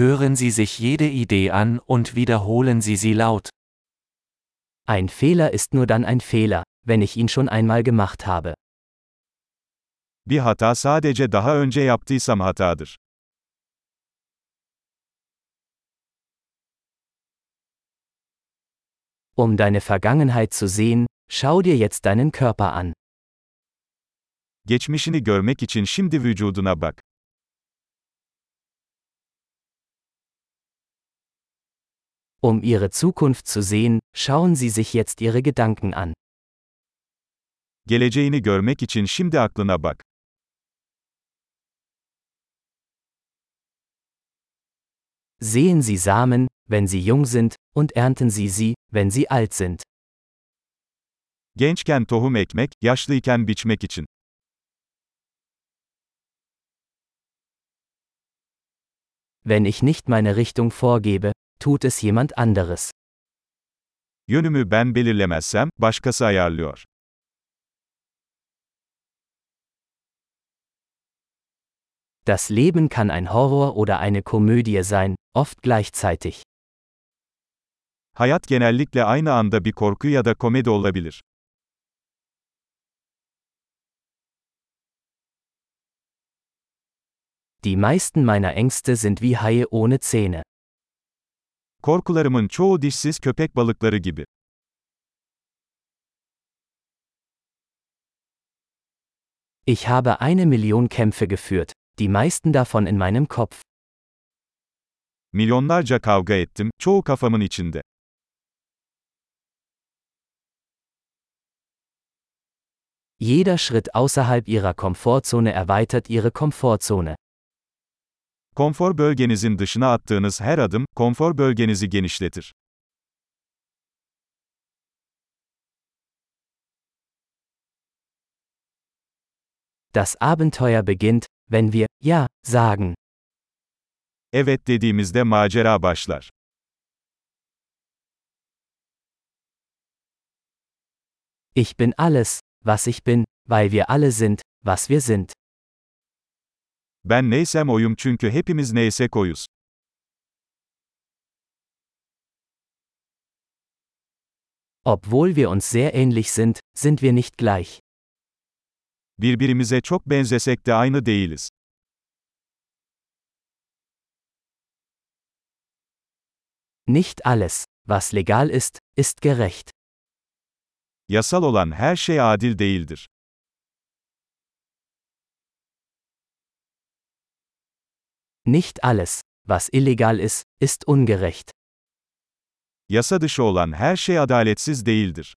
Hören Sie sich jede Idee an und wiederholen Sie sie laut. Ein Fehler ist nur dann ein Fehler, wenn ich ihn schon einmal gemacht habe. Bir hata sadece daha önce yaptıysam hatadır. Um deine Vergangenheit zu sehen, schau dir jetzt deinen Körper an. Geçmişini görmek için şimdi vücuduna bak. Um ihre Zukunft zu sehen, schauen Sie sich jetzt Ihre Gedanken an. Geleceğini görmek için şimdi aklına bak. Sehen Sie Samen, wenn sie jung sind, und ernten Sie sie, wenn sie alt sind. Gençken tohum ekmek, yaşlıyken biçmek için. Wenn ich nicht meine Richtung vorgebe, tut es jemand anderes. Yönümü ben belirlemezsem, başkası ayarlıyor. Das Leben kann ein Horror oder eine Komödie sein, oft gleichzeitig. Hayat genellikle aynı anda bir korku ya da komedi olabilir. Die meisten meiner Ängste sind wie Haie ohne Zähne. Korkularımın çoğu dişsiz köpek balıkları gibi. Ich habe eine Million Kämpfe geführt, die meisten davon in meinem Kopf. Milyonlarca kavga ettim, çoğu kafamın içinde. Jeder Schritt außerhalb ihrer Komfortzone erweitert ihre Komfortzone. Konfor bölgenizin dışına attığınız her adım, konfor bölgenizi genişletir. Das Abenteuer beginnt, wenn wir Ja sagen. Evet dediğimizde macera başlar. Ich bin alles, was ich bin, weil wir alle sind, was wir sind. Ben neysem oyum çünkü hepimiz neysek oyuz. Obwohl wir uns sehr ähnlich sind, sind wir nicht gleich. Birbirimize çok benzesek de aynı değiliz. Nicht alles, was legal ist, ist gerecht. Yasal olan her şey adil değildir. Nicht alles, was illegal ist, ist ungerecht. Yasa dışı olan her şey adaletsiz değildir.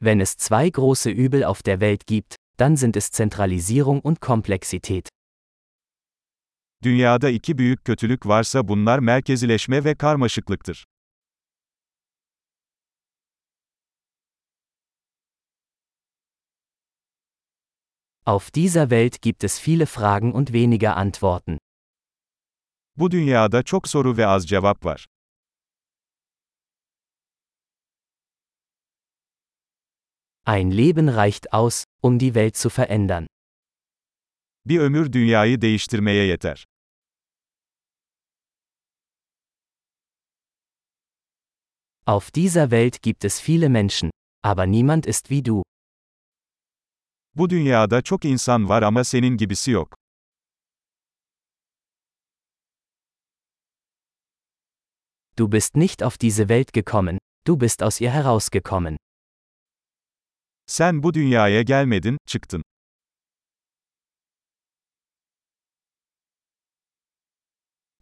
Wenn es zwei große Übel auf der Welt gibt, dann sind es Zentralisierung und Komplexität. Dünyada iki büyük kötülük varsa bunlar merkezileşme ve karmaşıklıktır. Auf dieser Welt gibt es viele Fragen und weniger Antworten. Bu dünyada çok soru ve az cevap var. Ein Leben reicht aus, um die Welt zu verändern. Bir ömür dünyayı değiştirmeye yeter. Auf dieser Welt gibt es viele Menschen, aber niemand ist wie du. Bu dünyada çok insan var ama senin gibisi yok. Du bist nicht auf diese Welt gekommen, du bist aus ihr herausgekommen. Sen bu dünyaya gelmedin, çıktın.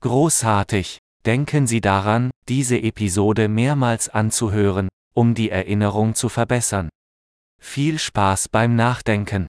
Großartig! Denken Sie daran, diese Episode mehrmals anzuhören, um die Erinnerung zu verbessern. Viel Spaß beim Nachdenken!